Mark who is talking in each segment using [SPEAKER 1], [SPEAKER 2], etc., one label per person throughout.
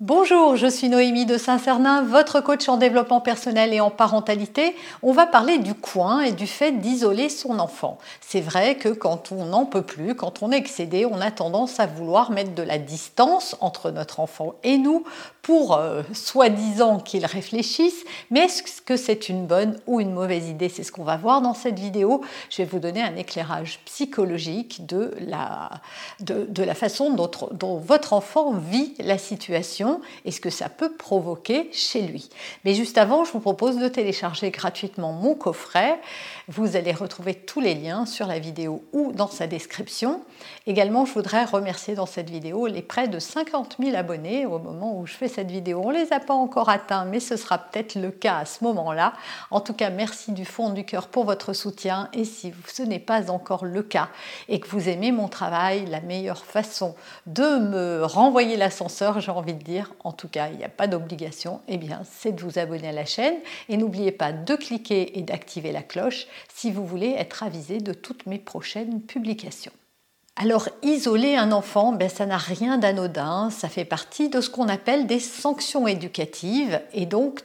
[SPEAKER 1] Bonjour, je suis Noémie de Saint-Cernin, votre coach en développement personnel et en parentalité. On va parler du coin et du fait d'isoler son enfant. C'est vrai que quand on n'en peut plus, quand on est excédé, on a tendance à vouloir mettre de la distance entre notre enfant et nous pour euh, soi-disant qu'il réfléchisse. Mais est-ce que c'est une bonne ou une mauvaise idée? C'est ce qu'on va voir dans cette vidéo. Je vais vous donner un éclairage psychologique de la, façon dont votre enfant vit la situation et ce que ça peut provoquer chez lui. Mais juste avant, je vous propose de télécharger gratuitement mon coffret. Vous allez retrouver tous les liens sur la vidéo ou dans sa description. Également, je voudrais remercier dans cette vidéo les près de 50 000 abonnés au moment où je fais cette vidéo. On ne les a pas encore atteints, mais ce sera peut-être le cas à ce moment-là. En tout cas, merci du fond du cœur pour votre soutien. Et si ce n'est pas encore le cas et que vous aimez mon travail, la meilleure façon de me renvoyer l'ascenseur, j'ai envie de dire, en tout cas il n'y a pas d'obligation, eh bien c'est de vous abonner à la chaîne. Et n'oubliez pas de cliquer et d'activer la cloche si vous voulez être avisé de toutes mes prochaines publications. Alors isoler un enfant, ben, ça n'a rien d'anodin, ça fait partie de ce qu'on appelle des sanctions éducatives et donc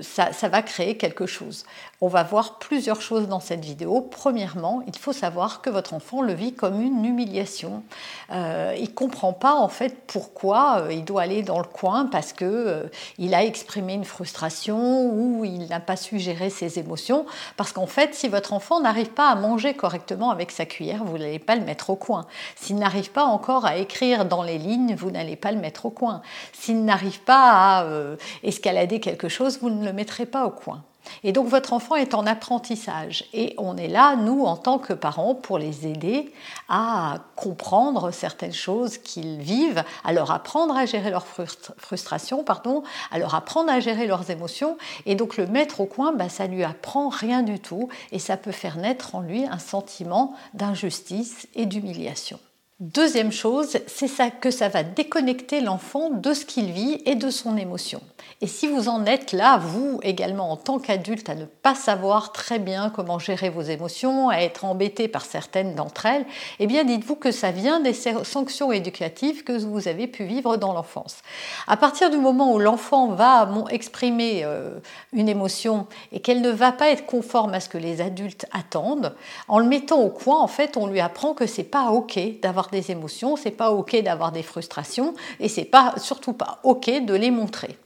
[SPEAKER 1] ça, va créer quelque chose. On va voir plusieurs choses dans cette vidéo. Premièrement, il faut savoir que votre enfant le vit comme une humiliation. Euh, il ne comprend pas en fait pourquoi euh, il doit aller dans le coin parce que euh, a exprimé une frustration ou il n'a pas su gérer ses émotions. Parce qu'en fait, si votre enfant n'arrive pas à manger correctement avec sa cuillère, vous n'allez pas le mettre au coin. S'il n'arrive pas encore à écrire dans les lignes, vous n'allez pas le mettre au coin. S'il n'arrive pas à euh, escalader quelque chose, vous ne le mettrez pas au coin. Et donc votre enfant est en apprentissage et on est là, nous, en tant que parents, pour les aider à comprendre certaines choses qu'ils vivent, à leur apprendre à gérer leur frustration, pardon, à leur apprendre à gérer leurs émotions. Et donc le mettre au coin, bah, ça lui apprend rien du tout et ça peut faire naître en lui un sentiment d'injustice et d'humiliation. Deuxième chose, c'est ça que ça va déconnecter l'enfant de ce qu'il vit et de son émotion. Et si vous en êtes là, vous également en tant qu'adulte, à ne pas savoir très bien comment gérer vos émotions, à être embêté par certaines d'entre elles, eh bien dites-vous que ça vient des sanctions éducatives que vous avez pu vivre dans l'enfance. À partir du moment où l'enfant va exprimer euh, une émotion et qu'elle ne va pas être conforme à ce que les adultes attendent, en le mettant au coin, en fait, on lui apprend que c'est pas ok d'avoir des émotions, c'est pas ok d'avoir des frustrations et c'est pas surtout pas ok de les montrer.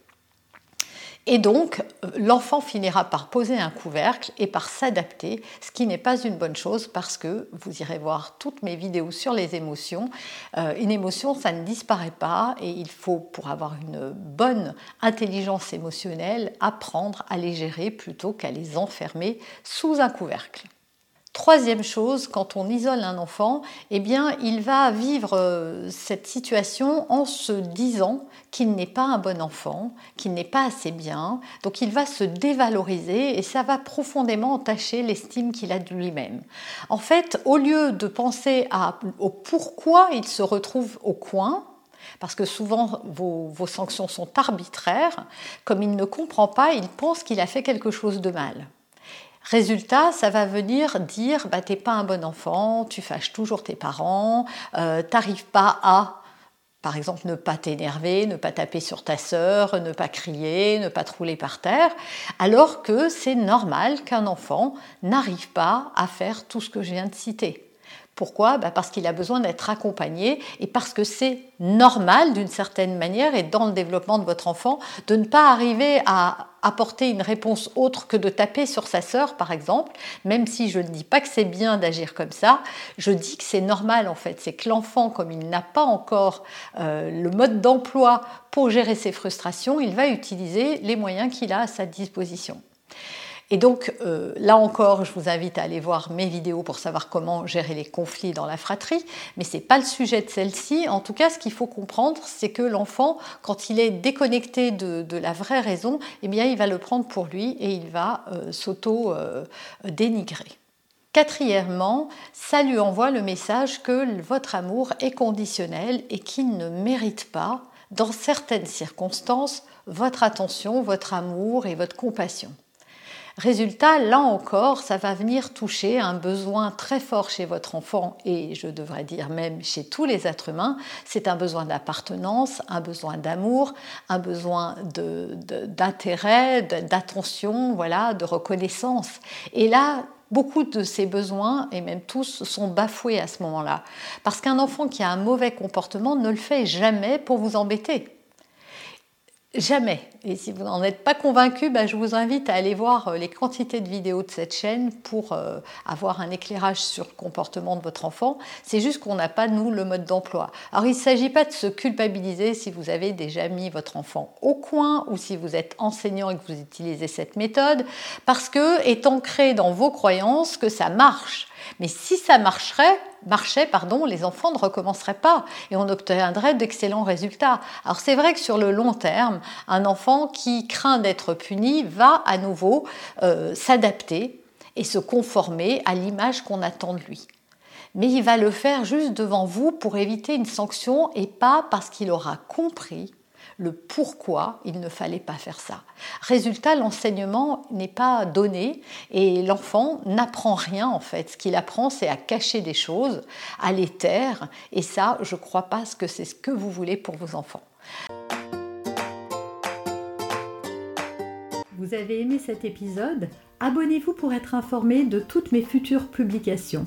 [SPEAKER 1] Et donc, l'enfant finira par poser un couvercle et par s'adapter, ce qui n'est pas une bonne chose parce que vous irez voir toutes mes vidéos sur les émotions. Euh, une émotion, ça ne disparaît pas et il faut, pour avoir une bonne intelligence émotionnelle, apprendre à les gérer plutôt qu'à les enfermer sous un couvercle. Troisième chose, quand on isole un enfant, eh il va vivre euh, cette situation en se disant qu'il n'est pas un bon enfant, qu'il n'est pas assez bien. Donc, il va se dévaloriser et ça va profondément entacher l'estime qu'il a de lui-même. En fait, au lieu de penser au pourquoi il se retrouve au coin, parce que souvent vos, sanctions sont arbitraires, comme il ne comprend pas, il pense qu'il a fait quelque chose de mal. Résultat, ça va venir dire bah, t'es pas un bon enfant, tu fâches toujours tes parents, euh, t'arrives pas à par exemple, ne pas t'énerver, ne pas taper sur ta sœur, ne pas crier, ne pas te par terre, alors que c'est normal qu'un enfant n'arrive pas à faire tout ce que je viens de citer. Pourquoi? Bah, Parce qu'il a besoin d'être accompagné et parce que c'est normal d'une certaine manière et dans le développement de votre enfant de ne pas arriver à apporter une réponse autre que de taper sur sa sœur par exemple, même si je ne dis pas que c'est bien d'agir comme ça, je dis que c'est normal en fait, c'est que l'enfant comme il n'a pas encore euh, le mode d'emploi pour gérer ses frustrations, il va utiliser les moyens qu'il a à sa disposition. Et donc euh, là encore, je vous invite à aller voir mes vidéos pour savoir comment gérer les conflits dans la fratrie, mais ce n'est pas le sujet de celle-ci. En tout cas, ce qu'il faut comprendre, c'est que l'enfant, quand il est déconnecté de, la vraie raison, eh bien, il va le prendre pour lui et il va euh, s'auto-dénigrer. Euh, Quatrièmement, ça lui envoie le message que votre amour est conditionnel et qu'il ne mérite pas, dans certaines circonstances, votre attention, votre amour et votre compassion. Résultat, là encore, ça va venir toucher un besoin très fort chez votre enfant et je devrais dire même chez tous les êtres humains. C'est un besoin d'appartenance, un besoin d'amour, un besoin d'intérêt, d'attention, voilà, de reconnaissance. Et là, Beaucoup de ces besoins, et même tous, sont bafoués à ce moment-là. Parce qu'un enfant qui a un mauvais comportement ne le fait jamais pour vous embêter. Jamais. Et si vous n'en êtes pas convaincu, bah, je vous invite à aller voir euh, les quantités de vidéos de cette chaîne pour euh, avoir un éclairage sur le comportement de votre enfant. C'est juste qu'on n'a pas, nous, le mode d'emploi. Alors, il ne s'agit pas de se culpabiliser si vous avez déjà mis votre enfant au coin ou si vous êtes enseignant et que vous utilisez cette méthode, parce que est ancré dans vos croyances que ça marche. Mais si ça marcherait, marchait, pardon, les enfants ne recommenceraient pas et on obtiendrait d'excellents résultats. Alors c'est vrai que sur le long terme, un enfant qui craint d'être puni va à nouveau euh, s'adapter et se conformer à l'image qu'on attend de lui. Mais il va le faire juste devant vous pour éviter une sanction et pas parce qu'il aura compris le pourquoi il ne fallait pas faire ça. Résultat, l'enseignement n'est pas donné et l'enfant n'apprend rien en fait. Ce qu'il apprend, c'est à cacher des choses, à les taire et ça, je ne crois pas que c'est ce que vous voulez pour vos enfants.
[SPEAKER 2] Vous avez aimé cet épisode? Abonnez-vous pour être informé de toutes mes futures publications.